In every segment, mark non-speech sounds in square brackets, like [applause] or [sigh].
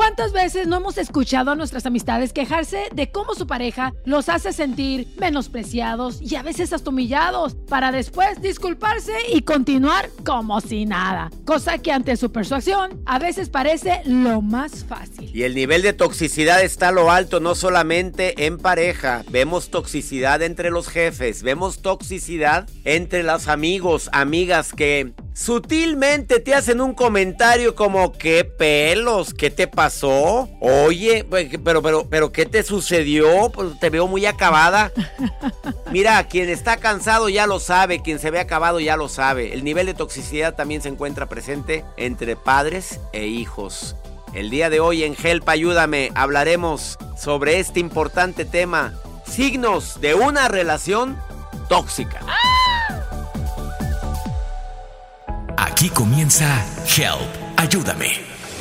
¿Cuántas veces no hemos escuchado a nuestras amistades quejarse de cómo su pareja los hace sentir menospreciados y a veces hasta humillados para después disculparse y continuar como si nada? Cosa que ante su persuasión a veces parece lo más fácil. Y el nivel de toxicidad está a lo alto, no solamente en pareja. Vemos toxicidad entre los jefes, vemos toxicidad entre los amigos, amigas que sutilmente te hacen un comentario como qué pelos, qué te pasó, oye, pues, pero pero pero qué te sucedió, pues te veo muy acabada. Mira, quien está cansado ya lo sabe, quien se ve acabado ya lo sabe. El nivel de toxicidad también se encuentra presente entre padres e hijos. El día de hoy en Help Ayúdame hablaremos sobre este importante tema, signos de una relación tóxica. Aquí comienza Help, ayúdame.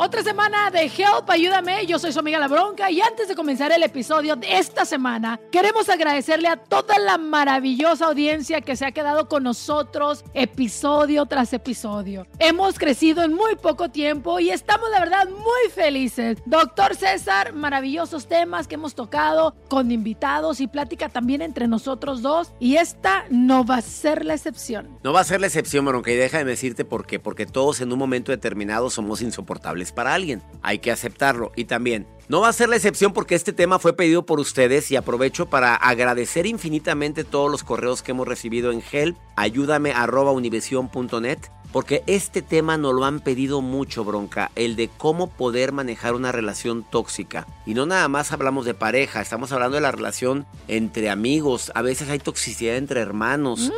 Otra semana de Help, ayúdame. Yo soy su amiga La Bronca y antes de comenzar el episodio de esta semana, queremos agradecerle a toda la maravillosa audiencia que se ha quedado con nosotros episodio tras episodio. Hemos crecido en muy poco tiempo y estamos la verdad muy felices. Doctor César, maravillosos temas que hemos tocado con invitados y plática también entre nosotros dos y esta no va a ser la excepción. No va a ser la excepción, Bronca, y déjame decirte por qué. Porque todos en un momento determinado somos insoportables para alguien. Hay que aceptarlo. Y también, no va a ser la excepción porque este tema fue pedido por ustedes y aprovecho para agradecer infinitamente todos los correos que hemos recibido en help, ayúdame porque este tema nos lo han pedido mucho, bronca, el de cómo poder manejar una relación tóxica. Y no nada más hablamos de pareja, estamos hablando de la relación entre amigos, a veces hay toxicidad entre hermanos.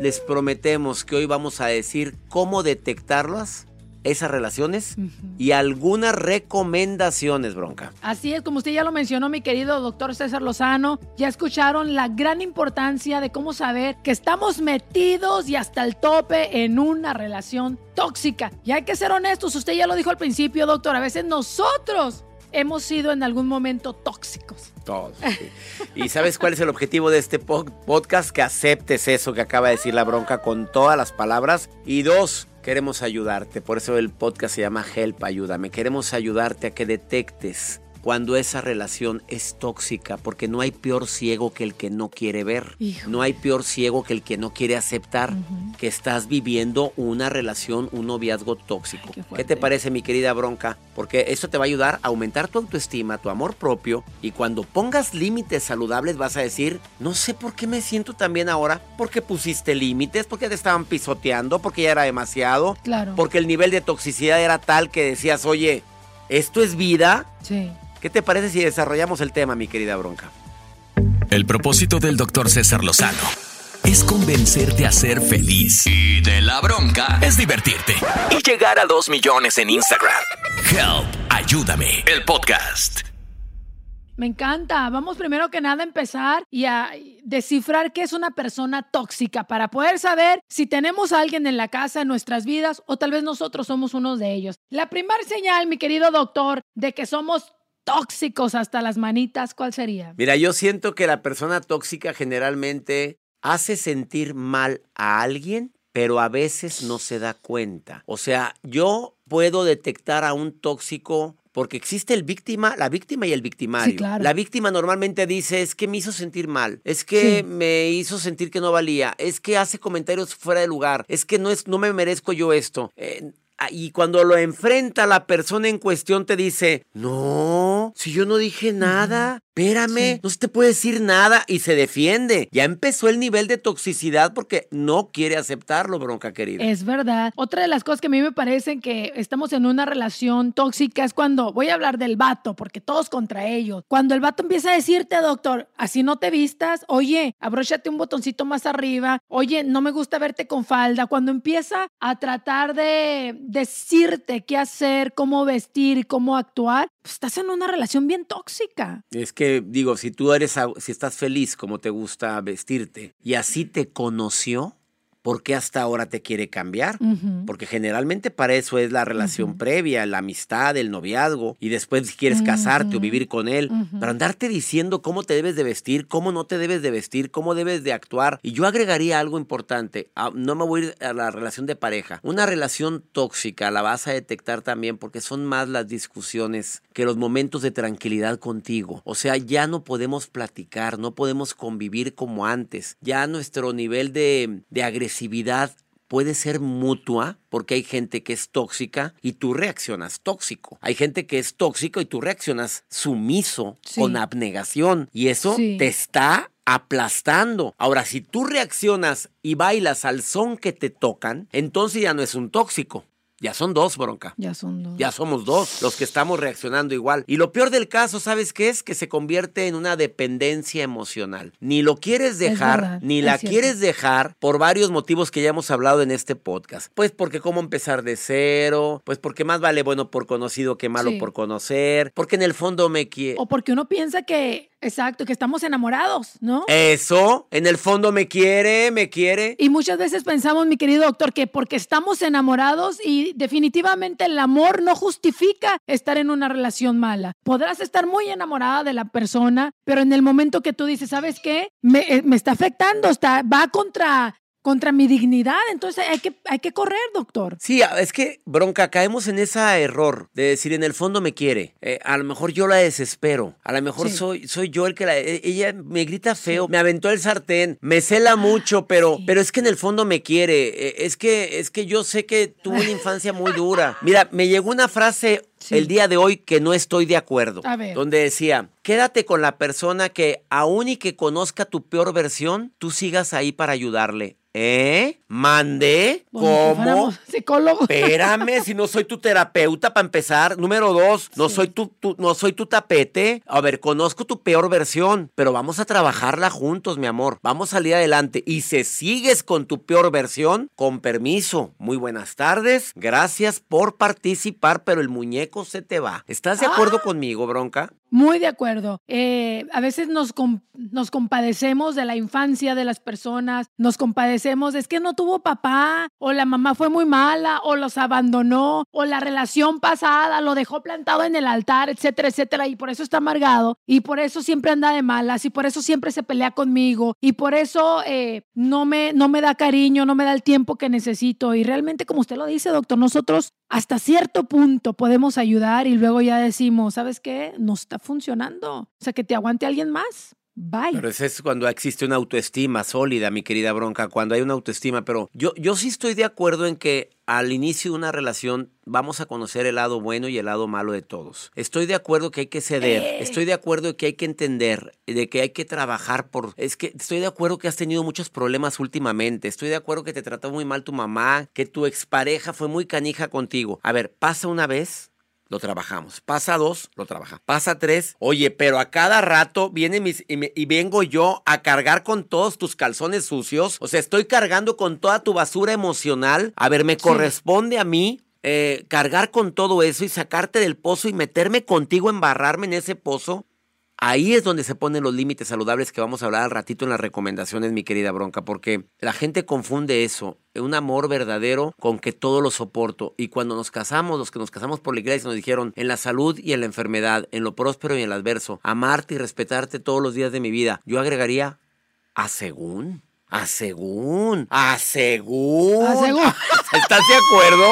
Les prometemos que hoy vamos a decir cómo detectarlas esas relaciones y algunas recomendaciones, bronca. Así es, como usted ya lo mencionó, mi querido doctor César Lozano, ya escucharon la gran importancia de cómo saber que estamos metidos y hasta el tope en una relación tóxica. Y hay que ser honestos, usted ya lo dijo al principio, doctor, a veces nosotros hemos sido en algún momento tóxicos. Todos. [laughs] ¿Y sabes cuál es el objetivo de este podcast? Que aceptes eso que acaba de decir la bronca con todas las palabras. Y dos, queremos ayudarte. Por eso el podcast se llama Help, ayúdame. Queremos ayudarte a que detectes cuando esa relación es tóxica, porque no hay peor ciego que el que no quiere ver. No hay peor ciego que el que no quiere aceptar que estás viviendo una relación, un noviazgo tóxico. qué, te parece, mi querida Bronca? Porque eso te va a ayudar a aumentar tu autoestima, tu amor propio, y cuando pongas límites saludables vas a decir, no sé por qué me siento tan bien ahora, porque pusiste límites, porque te estaban pisoteando, porque ya era demasiado, claro. porque el nivel de toxicidad era tal que decías, oye, ¿esto es vida? Sí. ¿Qué te parece si desarrollamos el tema, mi querida Bronca? El propósito del doctor César Lozano es convencerte a ser feliz. Y de la bronca es divertirte. Y llegar a dos millones en Instagram. Help, ayúdame, el podcast. Me encanta. Vamos primero que nada a empezar y a descifrar qué es una persona tóxica para poder saber si tenemos a alguien en la casa, en nuestras vidas, o tal vez nosotros somos uno de ellos. La primera señal, mi querido doctor, de que somos tóxicos hasta las manitas, ¿cuál sería? Mira, yo siento que la persona tóxica generalmente hace sentir mal a alguien, pero a veces no se da cuenta. O sea, yo puedo detectar a un tóxico porque existe el víctima, la víctima y el victimario. Sí, claro. La víctima normalmente dice, es que me hizo sentir mal, es que Sí. me hizo sentir que no valía, es que hace comentarios fuera de lugar, es que no, es, no me merezco yo esto. Eh, y cuando lo enfrenta la persona en cuestión te dice, no, si yo no dije nada, espérame, Sí. no se te puede decir nada y se defiende. Ya empezó el nivel de toxicidad porque no quiere aceptarlo, bronca querida. Es verdad. Otra de las cosas que a mí me parecen que estamos en una relación tóxica es cuando voy a hablar del vato, porque todos contra ellos. Cuando el vato empieza a decirte, doctor, así no te vistas, oye, abróchate un botoncito más arriba, oye, no me gusta verte con falda. Cuando empieza a tratar de decirte qué hacer, cómo vestir, cómo actuar, pues estás en una relación bien tóxica. Es que digo, si tú eres, si estás feliz como te gusta vestirte y así te conoció, ¿por qué hasta ahora te quiere cambiar? Porque generalmente para eso es la relación previa, la amistad, el noviazgo, y después si quieres casarte o vivir con él. Para andarte diciendo cómo te debes de vestir, cómo no te debes de vestir, cómo debes de actuar. Y yo agregaría algo importante, no me voy a ir a la relación de pareja. Una relación tóxica la vas a detectar también porque son más las discusiones que los momentos de tranquilidad contigo. O sea, ya no podemos platicar, no podemos convivir como antes. Ya nuestro nivel de, de agresividad puede ser mutua porque hay gente que es tóxica y tú reaccionas tóxico. Hay gente que es tóxico y tú reaccionas sumiso, Sí. con abnegación. Y eso Sí. te está aplastando. Ahora, si tú reaccionas y bailas al son que te tocan, entonces ya no es un tóxico. Ya son dos, bronca. Ya son dos. Ya somos dos los que estamos reaccionando igual. Y lo peor del caso, ¿sabes qué es? Que se convierte en una dependencia emocional. Ni lo quieres dejar, verdad, ni la quieres dejar por varios motivos que ya hemos hablado en este podcast. Pues porque cómo empezar de cero, pues porque más vale bueno por conocido que malo Sí. por conocer, porque en el fondo me quiere... O porque uno piensa que, exacto, que estamos enamorados, ¿no? Eso, en el fondo me quiere, me quiere. Y muchas veces pensamos, mi querido doctor, que porque estamos enamorados y definitivamente el amor no justifica estar en una relación mala. Podrás estar muy enamorada de la persona, pero en el momento que tú dices, ¿sabes qué? Me, eh, me está afectando, está, va contra, contra mi dignidad, entonces hay que, hay que correr, doctor. Sí, es que, bronca, caemos en ese error de decir en el fondo me quiere. Eh, a lo mejor yo la desespero. A lo mejor Sí. soy, soy yo el que la. e- Ella me grita feo, me aventó el sartén, me cela mucho, pero, sí. pero es que en el fondo me quiere. Eh, es, que, es que yo sé que tuvo una infancia muy dura. Mira, me llegó una frase. Sí. El día de hoy que no estoy de acuerdo. A ver. Donde decía, quédate con la persona que aún y que conozca tu peor versión, tú sigas ahí para ayudarle. ¿Eh? ¿Mandé? Si ¿Cómo? fuéramos Psicólogos. Espérame, si no soy tu terapeuta para empezar. Número dos, no Sí. soy tu, tu- no soy tu tapete. A ver, conozco tu peor versión, pero vamos a trabajarla juntos, mi amor. Vamos a salir adelante. Y si sigues con tu peor versión, con permiso. Muy buenas tardes. Gracias por participar, pero el muñeco se te va. ¿Estás de acuerdo conmigo, bronca? Muy de acuerdo. Eh, a veces nos, nos compadecemos de la infancia de las personas, nos compadecemos, es que no tuvo papá, o la mamá fue muy mala, o los abandonó, o la relación pasada lo dejó plantado en el altar, etcétera, etcétera, y por eso está amargado, y por eso siempre anda de malas, y por eso siempre se pelea conmigo, y por eso eh, no, me, no me da cariño, no me da el tiempo que necesito, y realmente, como usted lo dice, doctor, nosotros hasta cierto punto podemos ayudar y luego ya decimos, ¿sabes qué? No está funcionando. O sea, que te aguante alguien más. Bye. Pero ese es cuando existe una autoestima sólida, mi querida Bronca, cuando hay una autoestima. Pero yo, yo sí estoy de acuerdo en que al inicio de una relación vamos a conocer el lado bueno y el lado malo de todos. Estoy de acuerdo que hay que ceder, Eh. estoy de acuerdo que hay que entender, de que hay que trabajar por... Es que estoy de acuerdo que has tenido muchos problemas últimamente, estoy de acuerdo que te trató muy mal tu mamá, que tu expareja fue muy canija contigo. A ver, pasa una vez, lo trabajamos. Pasa dos, lo trabaja. Pasa tres, oye, pero a cada rato viene mis, y, me- y vengo yo a cargar con todos tus calzones sucios. O sea, estoy cargando con toda tu basura emocional. A ver, me corresponde a mí. eh, cargar con todo eso y sacarte del pozo y meterme contigo, embarrarme en ese pozo. Ahí es donde se ponen los límites saludables que vamos a hablar al ratito en las recomendaciones, mi querida Bronca, porque la gente confunde eso, un amor verdadero con que todo lo soporto. Y cuando nos casamos, los que nos casamos por la iglesia nos dijeron, en la salud y en la enfermedad, en lo próspero y en lo adverso, amarte y respetarte todos los días de mi vida. Yo agregaría, a según. A según, a según. A según. [laughs] ¿Estás de acuerdo?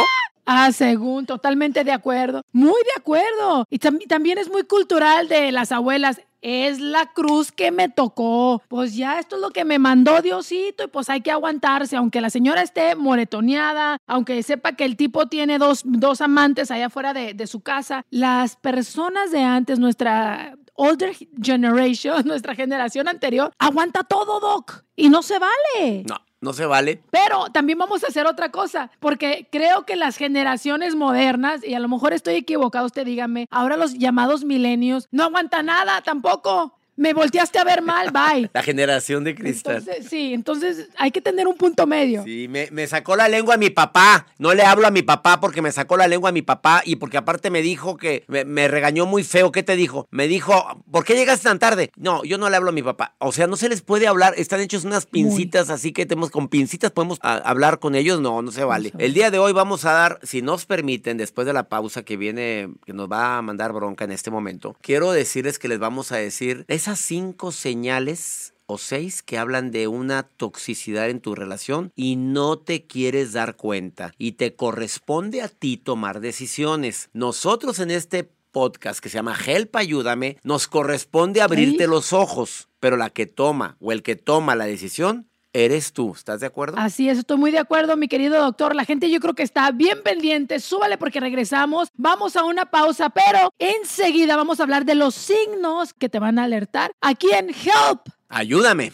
Ah, según, totalmente de acuerdo. Muy de acuerdo. Y también es muy cultural de las abuelas es la cruz que me tocó. Pues ya esto es lo que me mandó Diosito y pues hay que aguantarse, aunque la señora esté moretoneada, aunque sepa que el tipo tiene dos, dos amantes allá afuera de, de su casa. Las personas de antes, nuestra older generation, [laughs] nuestra generación anterior, aguanta todo, Doc, y no se vale. No. No se vale. Pero también vamos a hacer otra cosa, porque creo que las generaciones modernas, y a lo mejor estoy equivocado, usted dígame, ahora los llamados milenios no aguantan nada tampoco. Me volteaste a ver mal, bye. [laughs] La generación de cristal. sí, entonces hay que tener un punto medio. Sí, me, sacó la lengua a mi papá. No le hablo a mi papá porque me sacó la lengua a mi papá y porque aparte me dijo que me, regañó muy feo. ¿Qué te dijo? Me dijo, ¿por qué llegaste tan tarde? No, yo no le hablo a mi papá. O sea, no se les puede hablar. Están hechos unas pincitas, así que tenemos con pincitas podemos hablar con ellos. No, no se vale. El día de hoy vamos a dar, si nos permiten, después de la pausa que viene, que nos va a mandar bronca en este momento, quiero decirles que les vamos a decir esas cinco señales o seis que hablan de una toxicidad en tu relación y no te quieres dar cuenta y te corresponde a ti tomar decisiones. Nosotros en este podcast que se llama Help Ayúdame, nos corresponde abrirte los ojos, pero la que toma o el que toma la decisión eres tú. ¿Estás de acuerdo? Así es, estoy muy de acuerdo, mi querido doctor. La gente yo creo que está bien pendiente. Súbale porque regresamos. Vamos a una pausa, pero enseguida vamos a hablar de los signos que te van a alertar aquí en Help. Ayúdame.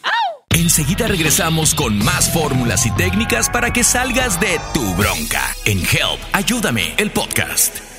Enseguida regresamos con más fórmulas y técnicas para que salgas de tu bronca en Help. Ayúdame, el podcast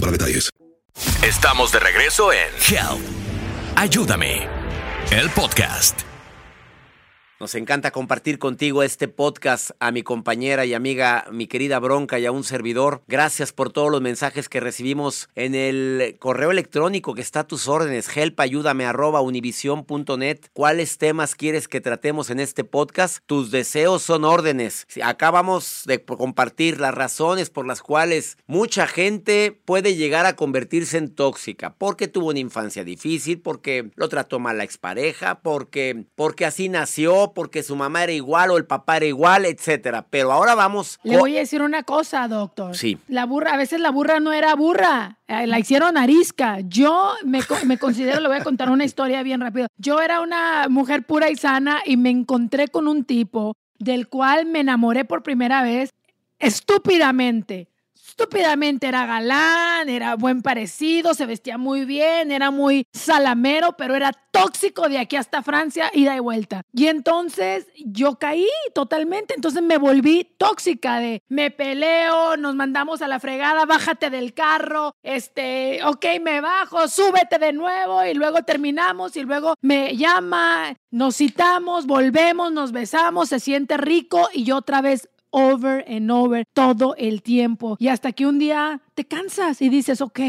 para detalles. Estamos de regreso en Help. Ayúdame. El podcast. Nos encanta compartir contigo este podcast a mi compañera y amiga, mi querida Bronca y a un servidor. Gracias por todos los mensajes que recibimos en el correo electrónico que está a tus órdenes, helpayúdame arroba univision.net. ¿Cuáles temas quieres que tratemos en este podcast? Tus deseos son órdenes. Acá vamos de compartir las razones por las cuales mucha gente puede llegar a convertirse en tóxica, porque tuvo una infancia difícil, porque lo trató mal la expareja, porque, porque así nació, porque su mamá era igual o el papá era igual, etcétera. Pero ahora vamos. Le voy a decir una cosa, doctor. Sí. La burra, a veces la burra no era burra, eh, la hicieron arisca. Yo me, me considero, le voy a contar una historia bien rápido. Yo era una mujer pura y sana y me encontré con un tipo del cual me enamoré por primera vez estúpidamente estúpidamente era galán, era buen parecido, se vestía muy bien, era muy salamero, pero era tóxico de aquí hasta Francia, ida y vuelta. Y entonces yo caí totalmente, entonces me volví tóxica de me peleo, nos mandamos a la fregada, bájate del carro, este, ok, me bajo, súbete de nuevo y luego terminamos y luego me llama, nos citamos, volvemos, nos besamos, se siente rico y yo otra vez over and over todo el tiempo. Y hasta que un día te cansas y dices, ok,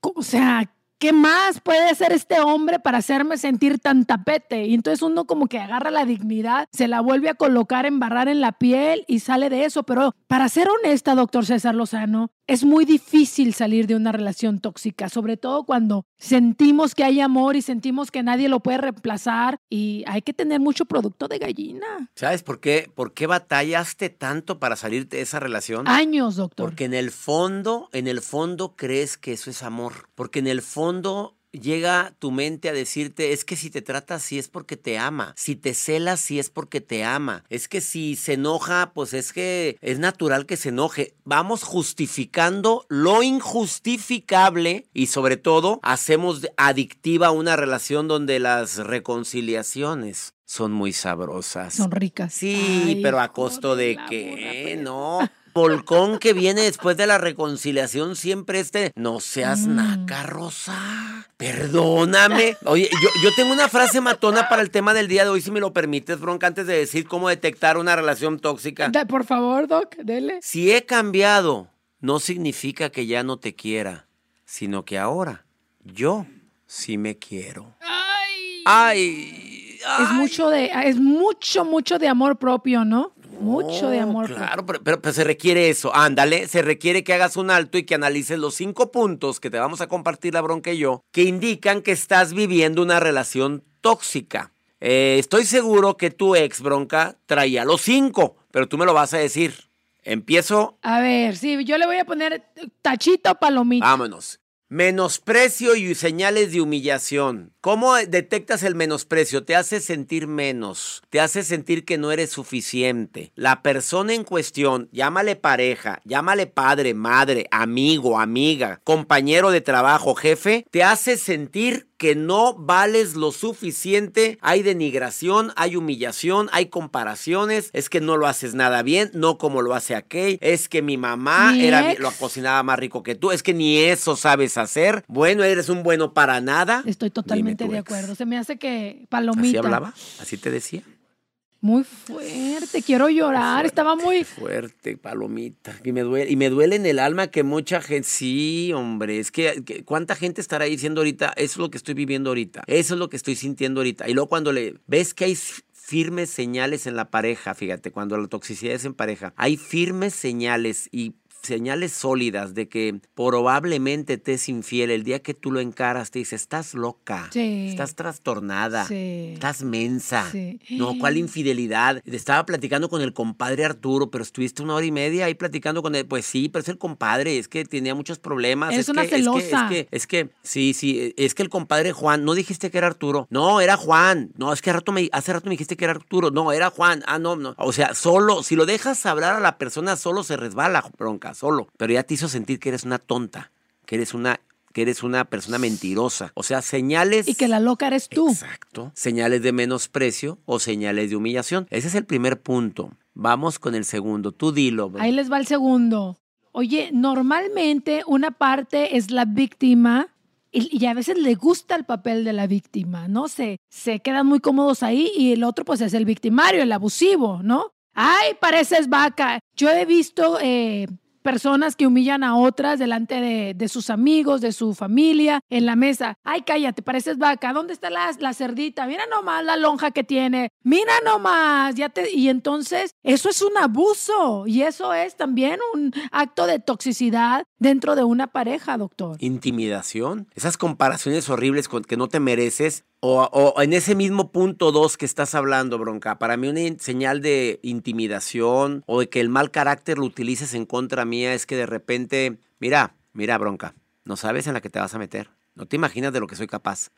o sea, ¿qué más puede hacer este hombre para hacerme sentir tan tapete? Y entonces uno como que agarra la dignidad, se la vuelve a colocar, embarrar en la piel y sale de eso. Pero para ser honesta, doctor César Lozano, es muy difícil salir de una relación tóxica, sobre todo cuando sentimos que hay amor y sentimos que nadie lo puede reemplazar y hay que tener mucho producto de gallina. ¿Sabes por qué? ¿Por qué batallaste tanto para salir de esa relación? Años, doctor. Porque en el fondo, en el fondo crees que eso es amor. Porque en el fondo llega tu mente a decirte, es que si te trata así es porque te ama, si te cela sí es porque te ama, es que si se enoja, pues es que es natural que se enoje. Vamos justificando lo injustificable y sobre todo hacemos adictiva una relación donde las reconciliaciones son muy sabrosas. Son ricas. Sí, pero a costo de que, ¿no? Volcón que viene después de la reconciliación siempre este, no seas Mm. naca, Rosa. Perdóname. Oye, yo, yo tengo una frase matona para el tema del día de hoy, si me lo permites, Bronca, antes de decir cómo detectar una relación tóxica. Da- por favor, Doc, dele. Si he cambiado, no significa que ya no te quiera, sino que ahora yo sí me quiero. Ay. Es ay. mucho de, es mucho, mucho de amor propio, ¿no? Mucho de amor Claro, pero, pero- pero se requiere eso. Ándale, se requiere que hagas un alto y que analices los cinco puntos que te vamos a compartir la bronca y yo, que indican que estás viviendo una relación tóxica. Eh, estoy seguro que tu ex bronca traía los cinco, pero tú me lo vas a decir. Empiezo, A ver, sí, yo le voy a poner tachito palomita. vámonos. Menosprecio y señales de humillación. ¿Cómo detectas el menosprecio? Te hace sentir menos, te hace sentir que no eres suficiente. La persona en cuestión, llámale pareja, llámale padre, madre, amigo, amiga, compañero de trabajo, jefe, te hace sentir que no vales lo suficiente. Hay denigración, hay humillación, hay comparaciones. Es que no lo haces nada bien, no como lo hace aquel. Es que mi mamá Mi era, ex. lo cocinaba más rico que tú. Es que ni eso sabes hacer. Bueno, eres un bueno para nada. Estoy totalmente de ex. acuerdo. Se me hace que palomita. ¿Así hablaba? ¿Así te decía? Muy fuerte, quiero llorar. Estaba muy. Fuerte, palomita. Y me duele, y me duele en el alma que mucha gente. Sí, hombre. Es que, que cuánta gente estará diciendo ahorita, eso es lo que estoy viviendo ahorita. Eso es lo que estoy sintiendo ahorita. Y luego cuando le ves que hay firmes señales en la pareja, fíjate, cuando la toxicidad es en pareja, hay firmes señales y señales sólidas de que probablemente te es infiel. El día que tú lo encaras, te dice, estás loca, Sí. estás trastornada, Sí. estás mensa. Sí. No, ¿cuál infidelidad? Estaba platicando con el compadre Arturo, pero estuviste una hora y media ahí platicando con él. Pues sí, pero es el compadre, es que tenía muchos problemas. Es una que, es que- celosa. Es que, es que, sí, sí, es que el compadre Juan, no dijiste que era Arturo. No, era Juan. No, es que hace rato me, hace rato me dijiste que era Arturo. No, era Juan. Ah, no, no. O sea, solo, si lo dejas hablar a la persona, solo se resbala, bronca, solo. Pero ya te hizo sentir que eres una tonta, que eres una que eres una persona mentirosa. O sea, señales Y que la loca eres tú. Exacto. Señales de menosprecio o señales de humillación. Ese es el primer punto. Vamos con el segundo. Tú dilo. Ahí les va el segundo. Oye, normalmente una parte es la víctima y, y a veces le gusta el papel de la víctima, ¿no? Se, se quedan muy cómodos ahí y el otro pues es el victimario, el abusivo, ¿no? Ay, pareces vaca. Yo he visto eh, personas que humillan a otras delante de, de sus amigos, de su familia, en la mesa. Ay, cállate, pareces vaca. ¿Dónde está la, la cerdita? Mira nomás la lonja que tiene. Mira nomás. Ya te... Y entonces, eso es un abuso. Y eso es también un acto de toxicidad dentro de una pareja, doctor. Intimidación. Esas comparaciones horribles con que no te mereces. O, en ese mismo punto dos que estás hablando, bronca. Para mí una señal de intimidación o de que el mal carácter lo utilices en contra mía es que de repente, mira, mira, bronca. No sabes en la que te vas a meter. No te imaginas de lo que soy capaz.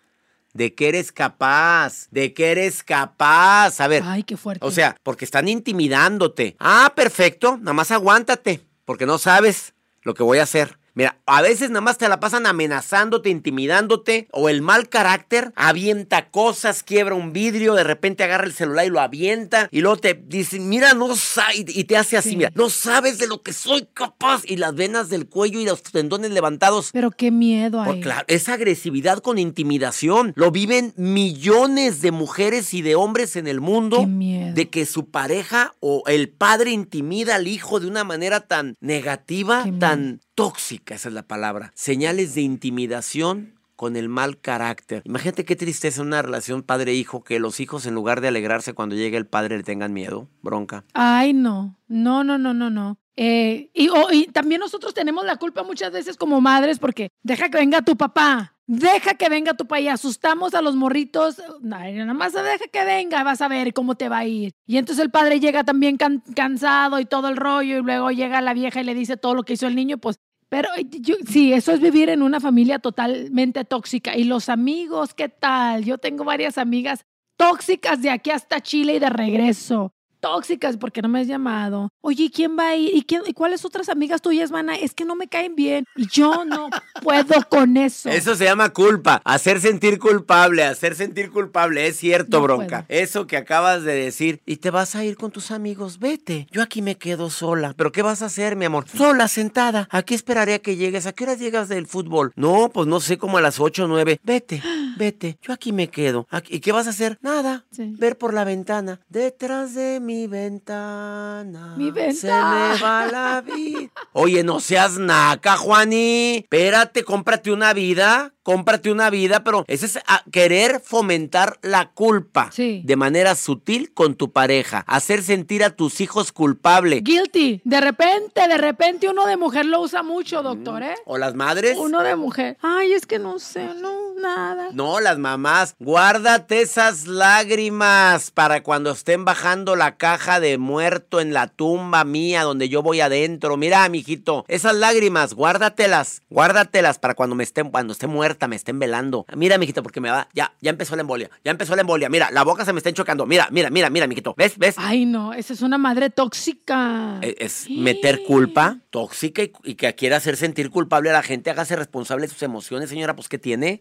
De qué eres capaz. De qué eres capaz. A ver. Ay, qué fuerte. O sea, porque están intimidándote. Ah, perfecto, nada más aguántate, porque no sabes lo que voy a hacer. Mira, a veces nada más te la pasan amenazándote, intimidándote, o el mal carácter avienta cosas, quiebra un vidrio, de repente agarra el celular y lo avienta, y luego te dice, mira, no sabes, y te hace así, Sí. mira, no sabes de lo que soy capaz, y las venas del cuello y los tendones levantados. Pero qué miedo Por hay. claro, es agresividad con intimidación. Lo viven millones de mujeres y de hombres en el mundo. Qué miedo. De que su pareja o el padre intimida al hijo de una manera tan negativa, tan tóxica, esa es la palabra. Señales de intimidación con el mal carácter. Imagínate qué tristeza una relación padre-hijo que los hijos en lugar de alegrarse cuando llegue el padre le tengan miedo, bronca. Ay, no. No, no, no, no, no. Eh, y, también nosotros tenemos la culpa muchas veces como madres porque deja que venga tu papá. Deja que venga tu papá y asustamos a los morritos. Nada más deja que venga, vas a ver cómo te va a ir. Y entonces el padre llega también can- cansado y todo el rollo y luego llega la vieja y le dice todo lo que hizo el niño, pues pero yo, sí, eso es vivir en una familia totalmente tóxica. Y los amigos, ¿qué tal? Yo tengo varias amigas tóxicas de aquí hasta Chile y de regreso. Tóxicas porque no me has llamado. Oye, ¿y quién va a ir? ¿Y, quién, ¿Y cuáles otras amigas tuyas van a Es que no me caen bien. Y yo no [laughs] puedo con eso. Eso se llama culpa, hacer sentir culpable, hacer sentir culpable, es cierto, No bronca. puedo. Eso que acabas de decir, y te vas a ir con tus amigos, vete. Yo aquí me quedo sola. ¿Pero qué vas a hacer, mi amor? Sola, sentada. Aquí esperaré a que llegues. ¿A qué horas llegas del fútbol? No, pues no sé, como a las 8 o 9. Vete, [gasps] [gasps] vete. Yo aquí me quedo. ¿Y qué vas a hacer? Nada. Sí. Ver por la ventana. Detrás de mi ventana. Mi Se ventana. me va la vida. Oye, no seas naca, Juani. Espérate, cómprate una vida. Cómprate una vida, pero ese es ah, querer fomentar la culpa Sí. de manera sutil con tu pareja. Hacer sentir a tus hijos culpable. Guilty. De repente, de repente uno de mujer lo usa mucho, doctor, ¿eh? ¿O las madres? Uno de mujer. Ay, es que no sé, no, nada. No, las mamás, guárdate esas lágrimas para cuando estén bajando la caja de muerto en la tumba mía donde yo voy adentro. Mira, mijito, esas lágrimas, guárdatelas, guárdatelas para cuando me estén, cuando esté muerta, me estén velando. Mira, mijito, porque me va, ya, ya empezó la embolia, ya empezó la embolia. Mira, la boca se me está chocando. Mira, mira, mira, mira, mijito. ¿Ves? ¿Ves? Ay, no, esa es una madre tóxica. Eh, Es meter culpa tóxica y, y que quiere hacer sentir culpable a la gente. Hágase responsable de sus emociones, señora. Pues, ¿qué tiene?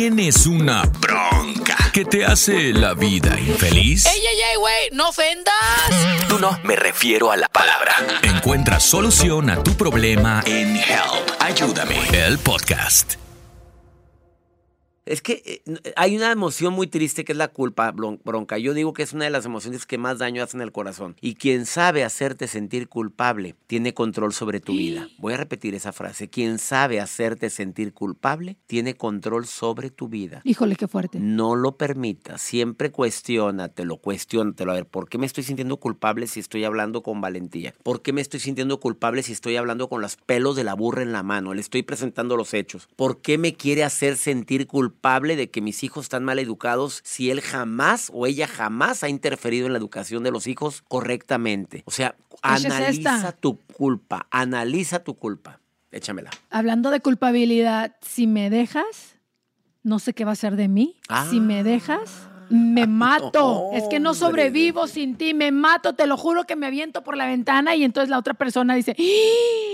¿Tienes una bronca que te hace la vida infeliz? ¡Ey, ey, ey, güey! ¡No ofendas! Tú no, me refiero a la palabra. Encuentra solución a tu problema en Help. Ayúdame. El podcast. Es que eh, n- hay una emoción muy triste que es la culpa, bronca. Yo digo que es una de las emociones que más daño hacen al corazón. Y quien sabe hacerte sentir culpable tiene control sobre tu vida. Voy a repetir esa frase. Quien sabe hacerte sentir culpable tiene control sobre tu vida. Híjole, qué fuerte. No lo permitas, siempre cuestiónatelo, cuestiónatelo. A ver, ¿por qué me estoy sintiendo culpable si estoy hablando con valentía? ¿Por qué me estoy sintiendo culpable si estoy hablando con los pelos de la burra en la mano? Le estoy presentando los hechos. ¿Por qué me quiere hacer sentir culpable de que mis hijos están mal educados si él jamás o ella jamás ha interferido en la educación de los hijos correctamente? O sea, Esa es analiza esta. tu culpa, analiza tu culpa. Échamela. Hablando de culpabilidad, si me dejas, no sé qué va a ser de mí. Si me dejas, me mato. es que no hombre. sobrevivo sin ti, me mato, te lo juro que me aviento por la ventana y entonces la otra persona dice, "¡Ah!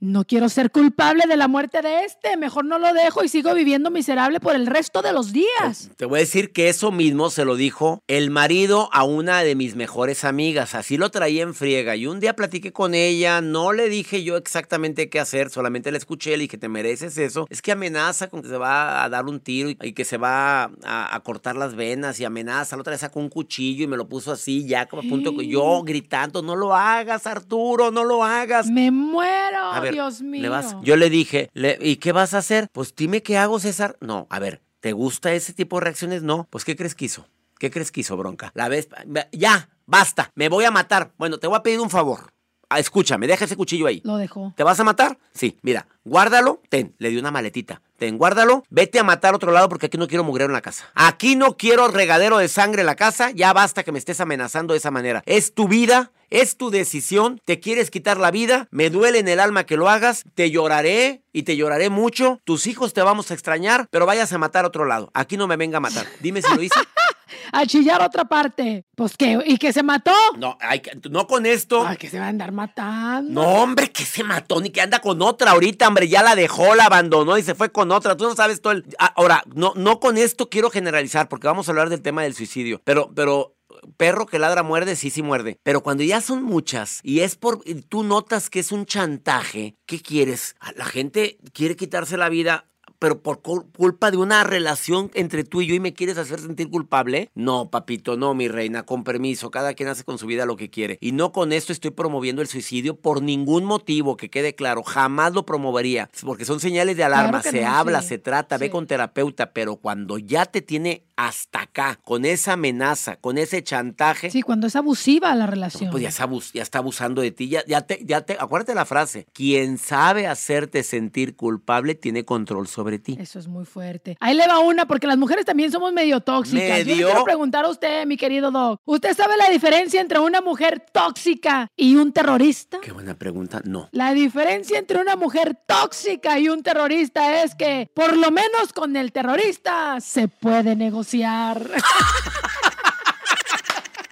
no quiero ser culpable de la muerte de este, mejor no lo dejo y sigo viviendo miserable por el resto de los días. Te voy a decir que eso mismo se lo dijo el marido a una de mis mejores amigas. Así lo traía en friega. Y un día platiqué con ella, no le dije yo exactamente qué hacer, solamente la escuché, le dije, ¿te mereces eso? Es que amenaza con que se va a dar un tiro y, y que se va a, a cortar las venas y amenaza. La otra vez sacó un cuchillo y me lo puso así, ya como a punto yo gritando, no lo hagas, Arturo, no lo hagas. Me muero, A ver, Dios mío. le vas- yo le dije, le- ¿y qué vas a hacer? Pues dime qué hago, César. No, a ver, ¿te gusta ese tipo de reacciones? No. Pues, ¿qué crees que hizo? ¿Qué crees que hizo, bronca? La vez. Ya, basta, me voy a matar. Bueno, te voy a pedir un favor. Ah, escúchame, deja ese cuchillo ahí. Lo dejó. ¿Te vas a matar? Sí, mira, guárdalo, ten, le di una maletita. Ten, guárdalo, vete a matar a otro lado porque aquí no quiero mugrero en la casa. Aquí no quiero regadero de sangre en la casa, ya basta que me estés amenazando de esa manera. Es tu vida, es tu decisión, te quieres quitar la vida, me duele en el alma que lo hagas, te lloraré y te lloraré mucho, tus hijos te vamos a extrañar, pero vayas a matar a otro lado. Aquí no me venga a matar. Dime si lo hice. [laughs] A chillar otra parte. Pues qué, ¿y que se mató? No, hay que- no con esto. Ay, que se va a andar matando. No, hombre, que se mató, ni que anda con otra ahorita, hombre, ya la dejó, la abandonó y se fue con otra. Tú no sabes todo el... Ah, Ahora, no, no con esto quiero generalizar, porque vamos a hablar del tema del suicidio, pero, pero... Perro que ladra muerde, sí, sí muerde. Pero cuando ya son muchas y es por. y Tú notas que es un chantaje. ¿Qué quieres? Ah, La gente quiere quitarse la vida pero por cul- culpa de una relación entre tú y yo y me quieres hacer sentir culpable. No, papito, no, mi reina, con permiso. Cada quien hace con su vida lo que quiere. Y no con esto estoy promoviendo el suicidio por ningún motivo, que quede claro. Jamás lo promovería. Porque son señales de alarma. Claro se no, habla, sí. se trata, ve con terapeuta. Pero cuando ya te tiene hasta acá, con esa amenaza, con ese chantaje. Sí, cuando es abusiva la relación. Pues ya está, abus- ya está abusando de ti. Ya, ya te, ya te, acuérdate la frase. Quien sabe hacerte sentir culpable tiene control sobre ti. Eso es muy fuerte. Ahí le va una, porque las mujeres también somos medio tóxicas. Yo le ¿Medio? quiero preguntar a usted, mi querido Doc. ¿Usted sabe la diferencia entre una mujer tóxica y un terrorista? Qué buena pregunta. No. La diferencia entre una mujer tóxica y un terrorista es que, por lo menos con el terrorista, se puede negociar. [laughs]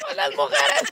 con las mujeres.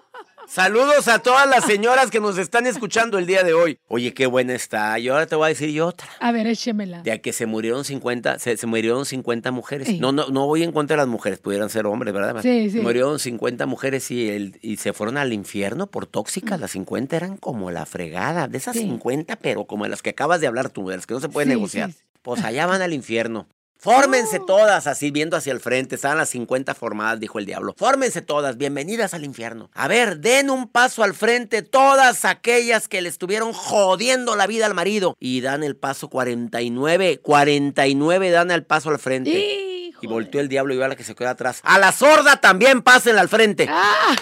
[laughs] Saludos a todas las señoras que nos están escuchando el día de hoy. Oye, qué buena está. Y ahora te voy a decir yo otra. A ver, échemela. De a que se murieron 50, se, se murieron 50 mujeres. Sí. No, no, no voy en contra de las mujeres, pudieran ser hombres, ¿verdad? Sí, sí. Murieron 50 mujeres y, el, y se fueron al infierno por tóxicas. Las 50 eran como la fregada. De esas Sí. 50, pero como de las que acabas de hablar tú, de las que no se pueden Sí, negociar. Pues allá van al infierno. Fórmense todas, así viendo hacia el frente. Estaban las 50 formadas, dijo el diablo. Fórmense todas, bienvenidas al infierno. A ver, den un paso al frente todas aquellas que le estuvieron jodiendo la vida al marido. Y dan el paso 49. 49 dan el paso al frente. Híjole. Y volteó el diablo y vio a la que se quedó atrás. A la sorda también pásenla al frente. Ah.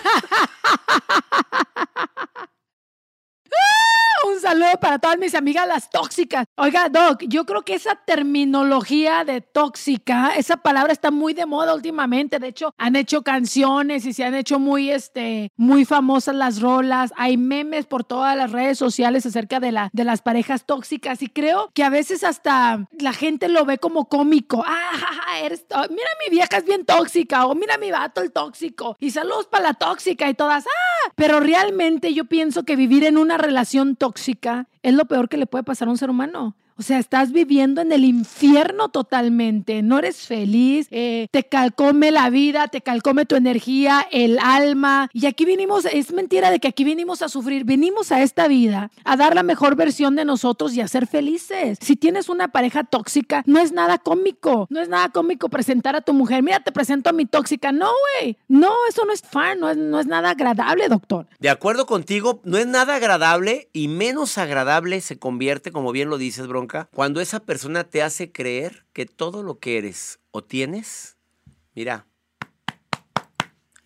[laughs] Un saludo para todas mis amigas las tóxicas. Oiga, Doc, yo creo que esa terminología de tóxica, esa palabra está muy de moda últimamente. De hecho, han hecho canciones y se han hecho muy, este, muy famosas las rolas. Hay memes por todas las redes sociales acerca de, la, de las parejas tóxicas y creo que a veces hasta la gente lo ve como cómico. Ah, ja, ja, eres, mira mi vieja es bien tóxica o mira mi vato el tóxico y saludos para la tóxica y todas. Ah, pero realmente yo pienso que vivir en una relación tóxica tóxica es lo peor que le puede pasar a un ser humano. O sea, estás viviendo en el infierno totalmente, no eres feliz, eh, te calcome la vida, te calcome tu energía, el alma. Y aquí vinimos, es mentira de que aquí vinimos a sufrir, vinimos a esta vida a dar la mejor versión de nosotros y a ser felices. Si tienes una pareja tóxica, no es nada cómico, no es nada cómico presentar a tu mujer, mira, te presento a mi tóxica. No, güey, no, eso no es fun, no es, no es nada agradable, doctor. De acuerdo contigo, no es nada agradable y menos agradable se convierte, como bien lo dices, bronca, cuando esa persona te hace creer que todo lo que eres o tienes, mira,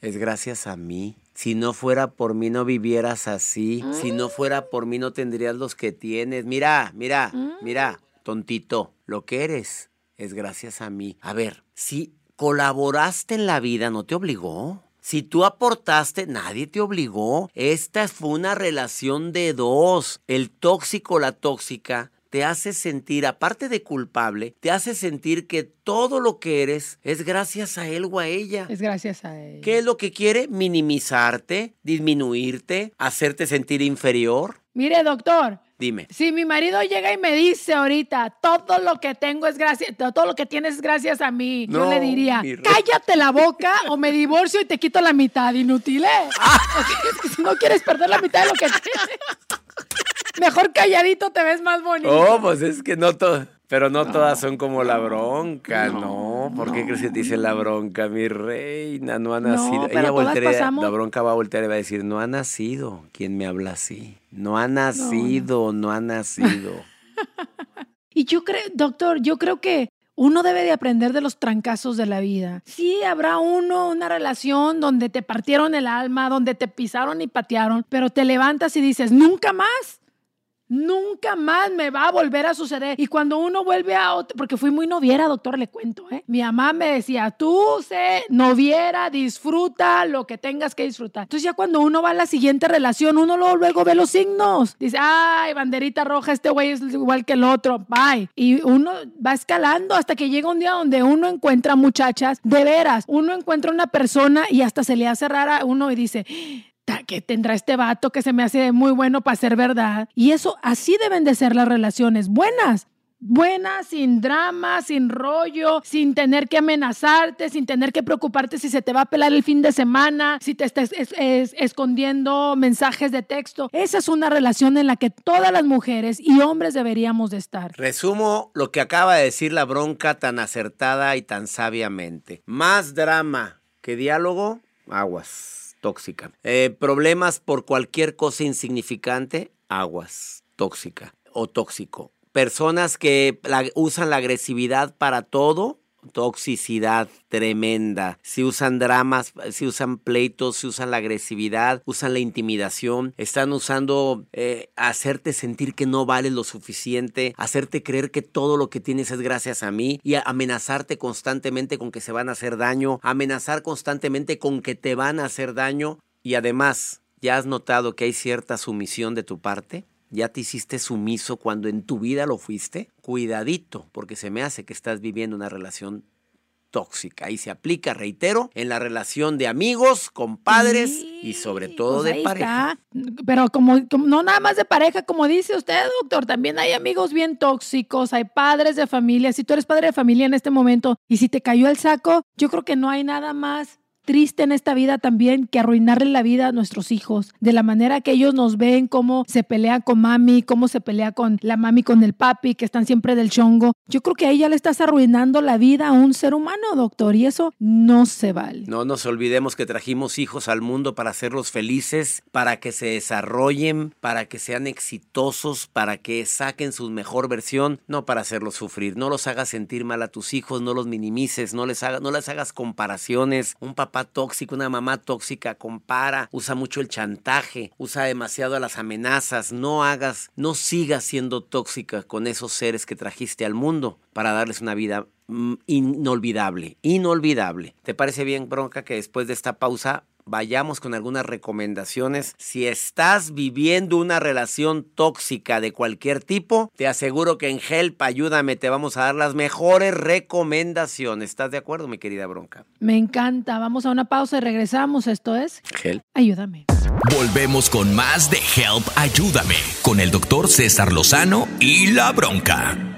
es gracias a mí. Si no fuera por mí no vivieras así. Si no fuera por mí no tendrías los que tienes. Mira, mira, mira, tontito, lo que eres es gracias a mí. A ver, si colaboraste en la vida, ¿no te obligó? Si tú aportaste, nadie te obligó. Esta fue una relación de dos. El tóxico, la tóxica, te hace sentir, aparte de culpable, te hace sentir que todo lo que eres es gracias a él o a ella. Es gracias a él. ¿Qué es lo que quiere? Minimizarte, disminuirte, hacerte sentir inferior. Mire, doctor, Dime. Si mi marido llega y me dice ahorita, todo lo que tengo es gracias, todo lo que tienes es gracias a mí, yo le diría, cállate la boca o me divorcio y te quito la mitad, inútil, ¿eh? Si no quieres perder la mitad de lo que tienes, mejor calladito te ves más bonito. Oh, pues es que no todas, pero no, todas son como la bronca, ¿no? ¿Por qué crees que te dice la bronca, mi reina? No ha No, nacido. Ella todas voltea, pasamos- la bronca va a voltear y va a decir, no ha nacido. ¿Quién me habla así? No ha nacido, no, ha nacido. [laughs] Y yo creo, doctor, yo creo que uno debe de aprender de los trancazos de la vida. Sí, habrá uno, una relación donde te partieron el alma, donde te pisaron y patearon, pero te levantas y dices, nunca más. Nunca más me va a volver a suceder. Y cuando uno vuelve a otro, porque fui muy noviera, doctor, le cuento, ¿eh? Mi mamá me decía, tú sé noviera, disfruta lo que tengas que disfrutar. Entonces ya cuando uno va a la siguiente relación, uno luego, luego ve los signos. Dice, ay, banderita roja, este güey es igual que el otro, bye. Y uno va escalando hasta que llega un día donde uno encuentra muchachas, de veras, uno encuentra una persona y hasta se le hace rara a uno y dice, "Ta- que tendrá este vato que se me hace muy bueno para ser verdad. Y eso, así deben de ser las relaciones buenas. buena, sin drama, sin rollo, sin tener que amenazarte, sin tener que preocuparte si se te va a pelar el fin de semana, si te estás escondiendo mensajes de texto. Esa es una relación en la que todas las mujeres y hombres deberíamos de estar. Resumo lo que acaba de decir la bronca tan acertada y tan sabiamente. Más drama que diálogo, aguas, tóxica. Eh, problemas por cualquier cosa insignificante, aguas, tóxica o tóxico personas que usan la agresividad para todo, toxicidad tremenda. Si usan dramas, si usan pleitos, si usan la agresividad, usan la intimidación, están usando eh, hacerte sentir que no vales lo suficiente, hacerte creer que todo lo que tienes es gracias a mí y amenazarte constantemente con que se van a hacer daño, amenazar constantemente con que te van a hacer daño y además, ¿ya has notado que hay cierta sumisión de tu parte? ¿Ya te hiciste sumiso cuando en tu vida lo fuiste? Cuidadito, porque se me hace que estás viviendo una relación tóxica y se aplica, reitero, en la relación de amigos, compadres y sobre todo pues de pareja. Pero como, no nada más de pareja, como dice usted, doctor, también hay amigos bien tóxicos, hay padres de familia. Si tú eres padre de familia en este momento y si te cayó el saco, yo creo que no hay nada más triste en esta vida también que arruinarle la vida a nuestros hijos, de la manera que ellos nos ven, cómo se pelea con mami, cómo se pelea con la mami, con el papi, que están siempre del chongo. Yo creo que ahí ya le estás arruinando la vida a un ser humano, doctor, y eso no se vale. No nos olvidemos que trajimos hijos al mundo para hacerlos felices, para que se desarrollen, para que sean exitosos, para que saquen su mejor versión, no para hacerlos sufrir. No los hagas sentir mal a tus hijos, no los minimices, no les, hagas, no les hagas comparaciones. Un papá tóxico, una mamá tóxica, compara, usa mucho el chantaje, usa demasiado las amenazas. No hagas, no sigas siendo tóxica con esos seres que trajiste al mundo para darles una vida mm, inolvidable, inolvidable. ¿Te parece bien, Bronca, que después de esta pausa vayamos con algunas recomendaciones. Si estás viviendo una relación tóxica de cualquier tipo, te aseguro que en Help Ayúdame te vamos a dar las mejores recomendaciones. ¿Estás de acuerdo, mi querida Bronca? Me encanta. Vamos a una pausa y regresamos. Esto es Help. Ayúdame. Volvemos con más de Help Ayúdame con el doctor César Lozano y la Bronca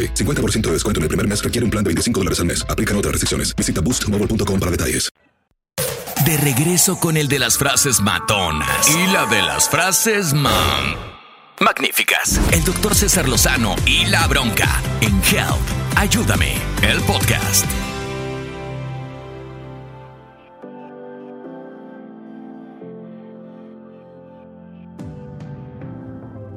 50% de descuento en el primer mes requiere un plan de 25 dólares al mes. Aplican otras restricciones. Visita boostmobile.com para detalles. De regreso con el de las frases matonas y la de las frases man. Magníficas. El doctor César Lozano y la bronca en Help. Ayúdame. El podcast.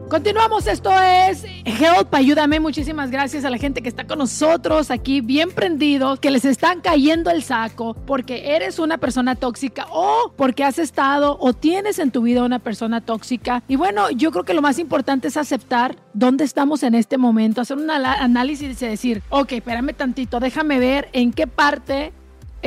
Continuamos, esto es Help, ayúdame, muchísimas gracias a la gente que está con nosotros aquí bien prendidos, que les están cayendo el saco porque eres una persona tóxica o porque has estado o tienes en tu vida una persona tóxica. Y bueno, yo creo que lo más importante es aceptar dónde estamos en este momento, hacer un análisis y decir, ok, espérame tantito, déjame ver en qué parte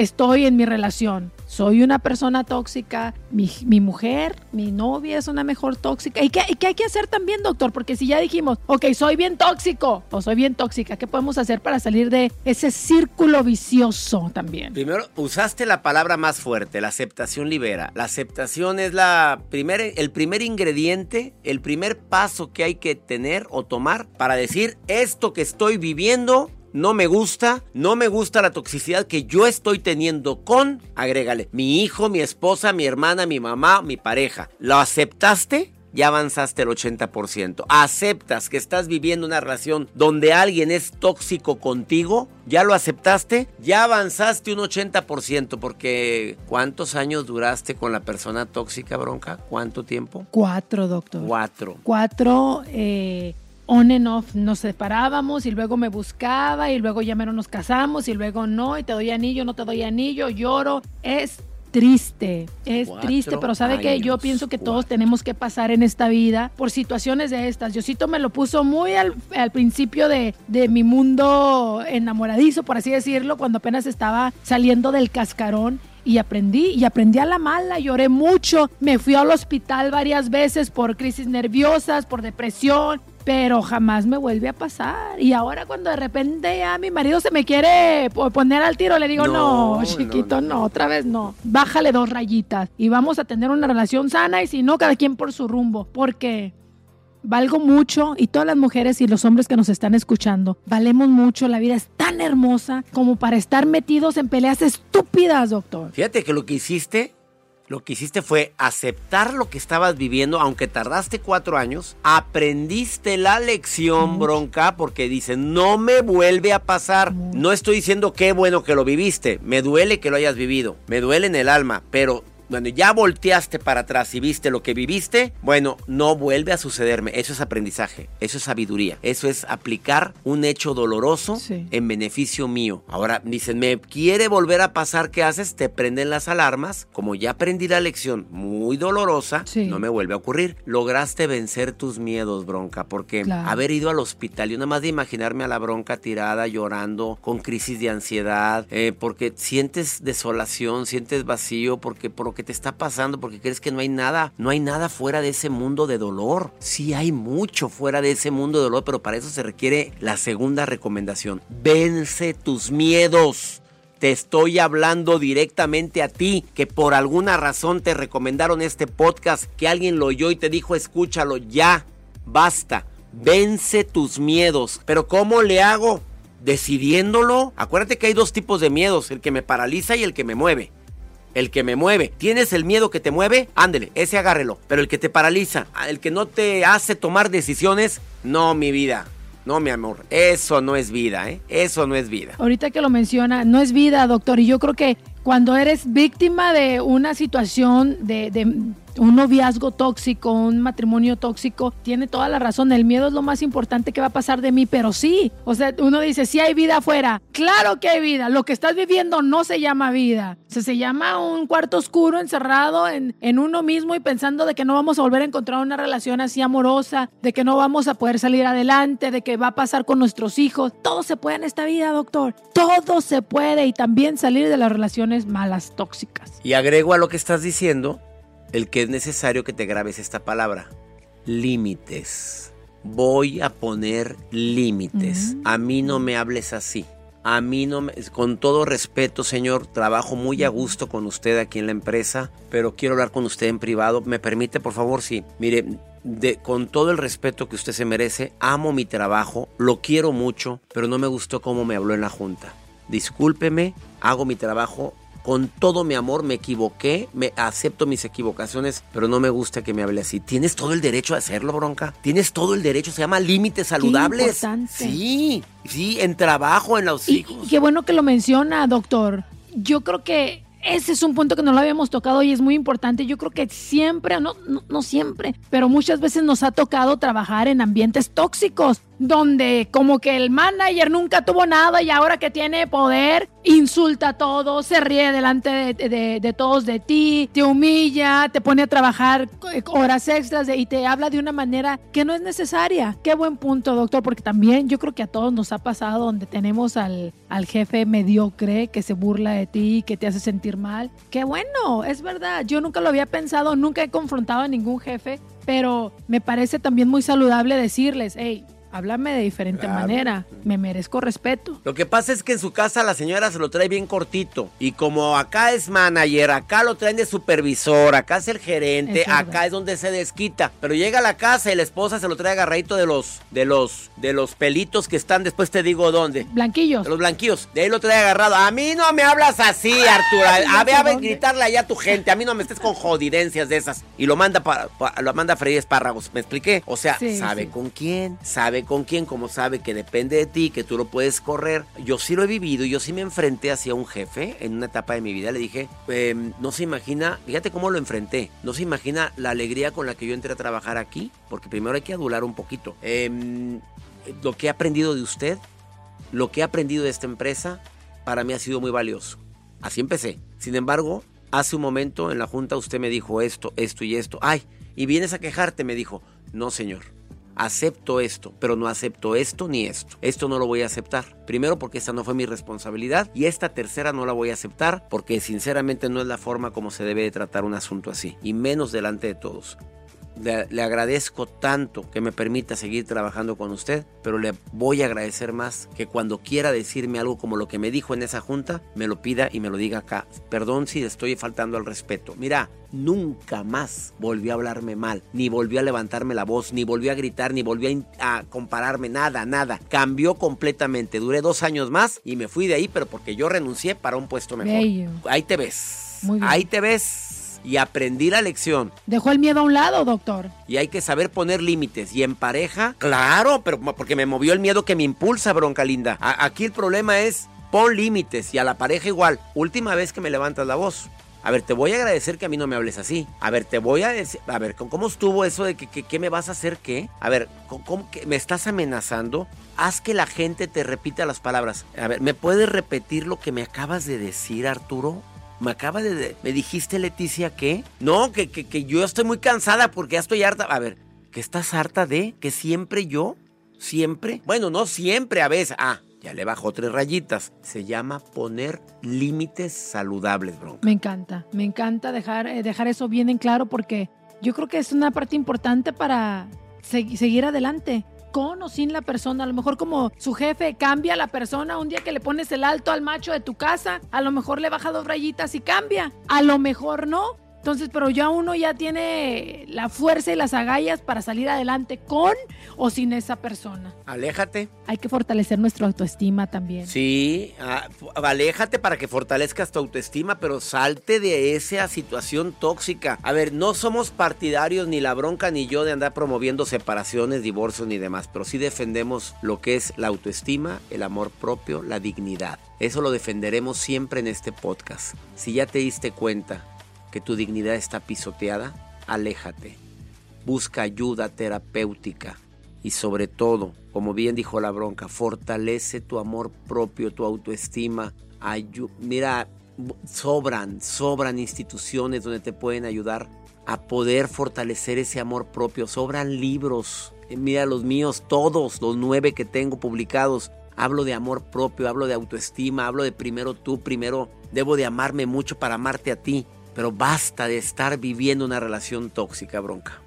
estoy en mi relación. Soy una persona tóxica, mi, mi mujer, mi novia es una mejor tóxica. ¿Y qué, ¿Y qué hay que hacer también, doctor? Porque si ya dijimos, ok, soy bien tóxico o soy bien tóxica, ¿qué podemos hacer para salir de ese círculo vicioso también? Primero, usaste la palabra más fuerte, la aceptación libera. La aceptación es la el primer ingrediente, el primer paso que hay que tener o tomar para decir esto que estoy viviendo no me gusta, no me gusta la toxicidad que yo estoy teniendo con, agrégale, mi hijo, mi esposa, mi hermana, mi mamá, mi pareja. ¿Lo aceptaste? Ya avanzaste el 80%. ¿Aceptas que estás viviendo una relación donde alguien es tóxico contigo? ¿Ya lo aceptaste? Ya avanzaste un 80% porque ¿cuántos años duraste con la persona tóxica, bronca? ¿Cuánto tiempo? Cuatro, doctor. Cuatro. Cuatro, eh, on and off nos separábamos y luego me buscaba y luego ya menos nos casamos y luego no y te doy anillo, no te doy anillo, lloro. Es triste, es Cuatro triste, pero sabe que yo pienso que todos tenemos que pasar en esta vida por situaciones de estas. Diosito me lo puso muy al, al principio de, de mi mundo enamoradizo, por así decirlo, cuando apenas estaba saliendo del cascarón y aprendí, y aprendí a la mala, lloré mucho, me fui al hospital varias veces por crisis nerviosas, por depresión, pero jamás me vuelve a pasar. Y ahora cuando de repente ya mi marido se me quiere po- poner al tiro, le digo, no, No, chiquito, no, no, no. otra vez no. Bájale dos rayitas y vamos a tener una relación sana y si no, cada quien por su rumbo, porque valgo mucho y todas las mujeres y los hombres que nos están escuchando, valemos mucho, la vida es tan hermosa como para estar metidos en peleas estúpidas, doctor. Fíjate que lo que hiciste, lo que hiciste fue aceptar lo que estabas viviendo, aunque tardaste cuatro años, aprendiste la lección, bronca, porque dice, no me vuelve a pasar. No estoy diciendo qué bueno que lo viviste, me duele que lo hayas vivido, me duele en el alma, pero... Cuando ya volteaste para atrás y viste lo que viviste, bueno, no vuelve a sucederme. Eso es aprendizaje, eso es sabiduría, eso es aplicar un hecho doloroso Sí. en beneficio mío. Ahora dicen, me quiere volver a pasar, ¿qué haces? Te prenden las alarmas. Como ya aprendí la lección muy dolorosa, Sí. no me vuelve a ocurrir. Lograste vencer tus miedos, bronca, porque Claro. haber ido al hospital y nada más de imaginarme a la bronca tirada, llorando, con crisis de ansiedad, eh, porque sientes desolación, sientes vacío, porque por lo que te está pasando, porque crees que no hay nada, no hay nada fuera de ese mundo de dolor. Sí hay mucho fuera de ese mundo de dolor, pero para eso se requiere la segunda recomendación. Vence tus miedos. Te estoy hablando directamente a ti, que por alguna razón te recomendaron este podcast, que alguien lo oyó y te dijo, escúchalo ya, basta, vence tus miedos. Pero ¿cómo le hago? Decidiéndolo. Acuérdate que hay dos tipos de miedos, el que me paraliza y el que me mueve. El que me mueve. ¿Tienes el miedo que te mueve? Ándele, ese agárrelo. Pero el que te paraliza, el que no te hace tomar decisiones, no, mi vida. No, mi amor. Eso no es vida, ¿eh? Eso no es vida. Ahorita que lo menciona, no es vida, doctor, y yo creo que cuando eres víctima de una situación de, de un noviazgo tóxico, un matrimonio tóxico, tiene toda la razón. El miedo es lo más importante que va a pasar de mí, pero sí. O sea, uno dice, sí hay vida afuera. Claro que hay vida. Lo que estás viviendo no se llama vida. O sea, se llama un cuarto oscuro encerrado en, en uno mismo y pensando de que no vamos a volver a encontrar una relación así amorosa, de que no vamos a poder salir adelante, de que va a pasar con nuestros hijos. Todo se puede en esta vida, doctor. Todo se puede y también salir de las relaciones malas, tóxicas. Y agrego a lo que estás diciendo el que es necesario que te grabes esta palabra. Límites. Voy a poner límites. A mí no me hables así. A mí no me... Con todo respeto, señor, trabajo muy a gusto con usted aquí en la empresa, pero quiero hablar con usted en privado. ¿Me permite, por favor? Sí. Mire, de, con todo el respeto que usted se merece, amo mi trabajo, lo quiero mucho, pero no me gustó cómo me habló en la junta. Discúlpeme, hago mi trabajo con todo mi amor, me equivoqué, me acepto mis equivocaciones, pero no me gusta que me hable así. Tienes todo el derecho a hacerlo, bronca. Tienes todo el derecho, se llama límites saludables. Sí, sí, en trabajo, en los Y, hijos. y qué bueno que lo menciona, doctor. Yo creo que ese es un punto que no lo habíamos tocado y es muy importante. Yo creo que siempre, no, no, no siempre, pero muchas veces nos ha tocado trabajar en ambientes tóxicos. Donde como que el manager nunca tuvo nada y ahora que tiene poder, insulta a todos, se ríe delante de, todos de ti, te humilla, te pone a trabajar eh, horas extras y te habla de una manera que no es necesaria. Qué buen punto, doctor, porque también yo creo que a todos nos ha pasado donde tenemos al, al jefe mediocre que se burla de ti, que te hace sentir mal. Qué bueno, es verdad. Yo nunca lo había pensado, nunca he confrontado a ningún jefe, pero me parece también muy saludable decirles, hey, háblame de diferente Claro. manera, me merezco respeto. Lo que pasa es que en su casa la señora se lo trae bien cortito. Y como acá es manager, acá lo traen de supervisor, acá es el gerente, Es acá es donde se desquita. Pero llega a la casa y la esposa se lo trae agarradito de los, de los, de los pelitos que están, después te digo dónde. Blanquillos. De los blanquillos. De ahí lo trae agarrado. A mí no me hablas así, Arturo. A ver, a ver, gritarle allá a tu gente. A mí no me estés con jodidencias de esas. Y lo manda para, pa- lo manda a freír espárragos. ¿Me expliqué? O sea, Sí, sabe sí. con quién, sabe con quién, como sabe que depende de ti, que tú lo puedes correr. Yo sí lo he vivido, yo sí me enfrenté hacia un jefe en una etapa de mi vida. Le dije, em, no se imagina, fíjate cómo lo enfrenté. No se imagina la alegría con la que yo entré a trabajar aquí, porque primero hay que adular un poquito. Em, lo que he aprendido de usted, lo que he aprendido de esta empresa, para mí ha sido muy valioso. Así empecé. Sin embargo, hace un momento en la junta usted me dijo esto, esto y esto. Ay, y vienes a quejarte, me dijo. No, señor. Acepto esto, pero no acepto esto ni esto. Esto no lo voy a aceptar. Primero porque esta no fue mi responsabilidad y esta tercera no la voy a aceptar porque sinceramente no es la forma como se debe de tratar un asunto así. Y menos delante de todos. Le, le agradezco tanto que me permita seguir trabajando con usted, pero le voy a agradecer más que cuando quiera decirme algo como lo que me dijo en esa junta, me lo pida y me lo diga acá. Perdón si le estoy faltando al respeto. Mira, nunca más volvió a hablarme mal, ni volvió a levantarme la voz, ni volvió a gritar, ni volvió a, compararme, nada, nada. Cambió completamente. Duré dos años más y me fui de ahí, pero porque yo renuncié para un puesto mejor. Bello. Ahí te ves. Muy bien. Ahí te ves. Y aprendí la lección. Dejó el miedo a un lado, doctor. Y hay que saber poner límites. Y en pareja, claro, pero porque me movió el miedo que me impulsa, bronca linda. A- aquí el problema es pon límites. Y a la pareja igual. Última vez que me levantas la voz. A ver, te voy a agradecer que a mí no me hables así. A ver, te voy a decir. A ver, ¿cómo- ¿cómo estuvo eso de que, que- que me vas a hacer qué? A ver, ¿cómo, cómo que me estás amenazando? Haz que la gente te repita las palabras. A ver, ¿me puedes repetir lo que me acabas de decir, Arturo? Me acaba de, ¿Me dijiste, Leticia, qué? No, que, que, que yo estoy muy cansada porque ya estoy harta. A ver, ¿que estás harta de? ¿Que siempre yo? ¿Siempre? Bueno, no siempre, a veces. Ah, ya le bajó tres rayitas. Se llama poner límites saludables, bronca. Me encanta, me encanta dejar, eh, dejar eso bien en claro porque yo creo que es una parte importante para se- seguir adelante. Con o sin la persona, a lo mejor como su jefe cambia a la persona un día que le pones el alto al macho de tu casa, a lo mejor le baja dos rayitas y cambia, a lo mejor no. Entonces, pero ya uno ya tiene la fuerza y las agallas para salir adelante con o sin esa persona. Aléjate. Hay que fortalecer nuestra autoestima también. Sí, ah, aléjate para que fortalezcas tu autoestima, pero salte de esa situación tóxica. A ver, no somos partidarios ni la bronca ni yo de andar promoviendo separaciones, divorcios ni demás, pero sí defendemos lo que es la autoestima, el amor propio, la dignidad. Eso lo defenderemos siempre en este podcast. Si ya te diste cuenta que tu dignidad está pisoteada, aléjate. Busca ayuda terapéutica y sobre todo, como bien dijo la bronca, fortalece tu amor propio, tu autoestima. Ayu- Mira, sobran, sobran instituciones donde te pueden ayudar a poder fortalecer ese amor propio. Sobran libros. Eh, Mira los míos, todos, los nueve que tengo publicados. Hablo de amor propio, hablo de autoestima, hablo de primero tú, primero debo de amarme mucho para amarte a ti. Pero basta de estar viviendo una relación tóxica, bronca.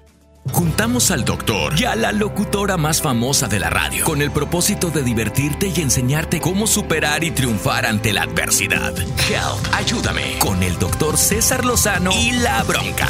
Juntamos al doctor y a la locutora más famosa de la radio con el propósito de divertirte y enseñarte cómo superar y triunfar ante la adversidad. Help, ayúdame con el doctor César Lozano y la bronca.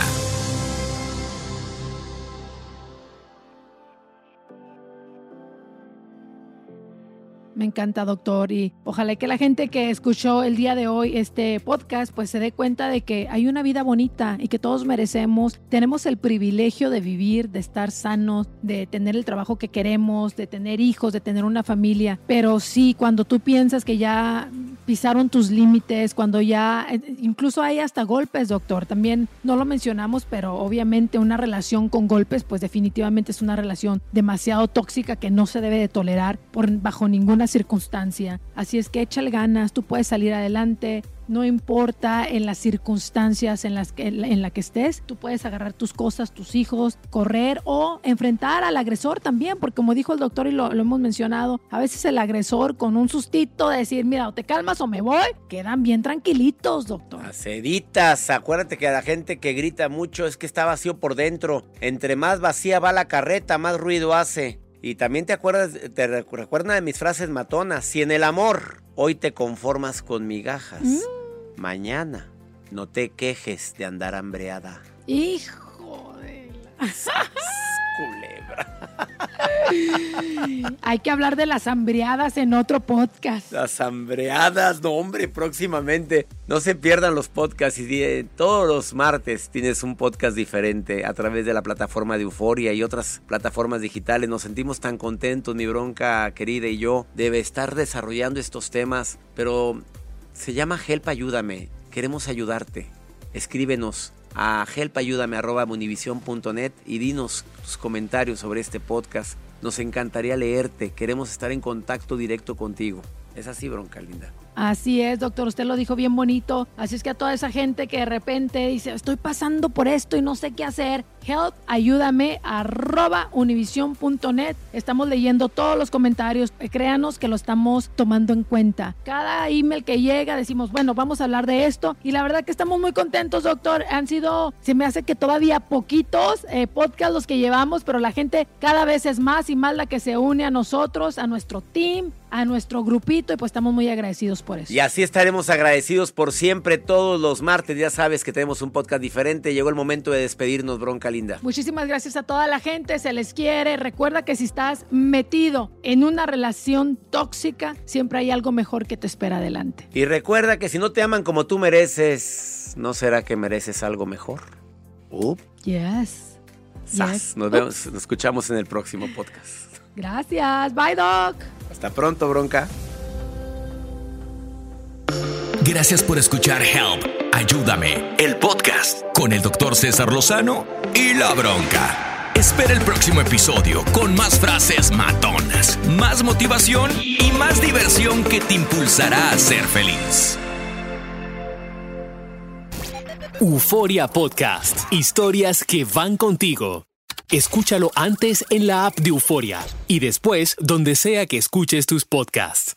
Me encanta, doctor, y ojalá que la gente que escuchó el día de hoy este podcast pues se dé cuenta de que hay una vida bonita y que todos merecemos, tenemos el privilegio de vivir, de estar sanos, de tener el trabajo que queremos, de tener hijos, de tener una familia, pero sí, cuando tú piensas que ya pisaron tus límites, cuando ya, eh, incluso hay hasta golpes, doctor. También no lo mencionamos, pero obviamente una relación con golpes, pues definitivamente es una relación demasiado tóxica que no se debe de tolerar por, bajo ninguna circunstancia. Así es que échale ganas, tú puedes salir adelante, no importa en las circunstancias en las que en la que estés, tú puedes agarrar tus cosas, tus hijos, correr o enfrentar al agresor también, porque como dijo el doctor y lo, hemos mencionado, a veces el agresor con un sustito de decir, mira, o te calmas o me voy, quedan bien tranquilitos, doctor. Aceditas, acuérdate que la gente que grita mucho es que está vacío por dentro. Entre más vacía va la carreta, más ruido hace. Y también te acuerdas, te recuerda de mis frases matonas. Si en el amor hoy te conformas con migajas, mm. mañana no te quejes de andar hambreada. Hijo de la... [laughs] Hay que hablar de las hambreadas en otro podcast. Las hambreadas, no hombre, próximamente. No se pierdan los podcasts y todos los martes tienes un podcast diferente a través de la plataforma de Euforia y otras plataformas digitales. Nos sentimos tan contentos, mi bronca querida y yo, de estar desarrollando estos temas, pero se llama Help Ayúdame. Queremos ayudarte. Escríbenos a helpayúdame.univision.net y dinos tus comentarios sobre este podcast. Nos encantaría leerte, queremos estar en contacto directo contigo. Es así, bronca linda. Así es, doctor, usted lo dijo bien bonito. Así es que a toda esa gente que de repente dice, estoy pasando por esto y no sé qué hacer, help, ayúdame, arroba univision.net. Estamos leyendo todos los comentarios, eh, créanos que lo estamos tomando en cuenta. Cada email que llega decimos, bueno, vamos a hablar de esto y la verdad que estamos muy contentos, doctor. Han sido, se me hace que todavía poquitos eh, podcasts los que llevamos, pero la gente cada vez es más y más la que se une a nosotros, a nuestro team, a nuestro grupito y pues estamos muy agradecidos por eso. Y así estaremos agradecidos por siempre todos los martes. Ya sabes que tenemos un podcast diferente. Llegó el momento de despedirnos, bronca linda. Muchísimas gracias a toda la gente. Se les quiere. Recuerda que si estás metido en una relación tóxica, siempre hay algo mejor que te espera adelante. Y recuerda que si no te aman como tú mereces, ¿no será que mereces algo mejor? Uh. Yes. Nos vemos, nos escuchamos en el próximo podcast. Gracias. Bye, Doc. Hasta pronto, bronca. Gracias por escuchar Help, Ayúdame, el podcast con el doctor César Lozano y la bronca. Espera el próximo episodio con más frases matonas, más motivación y más diversión que te impulsará a ser feliz. Euforia Podcast, historias que van contigo. Escúchalo antes en la app de Euforia y después donde sea que escuches tus podcasts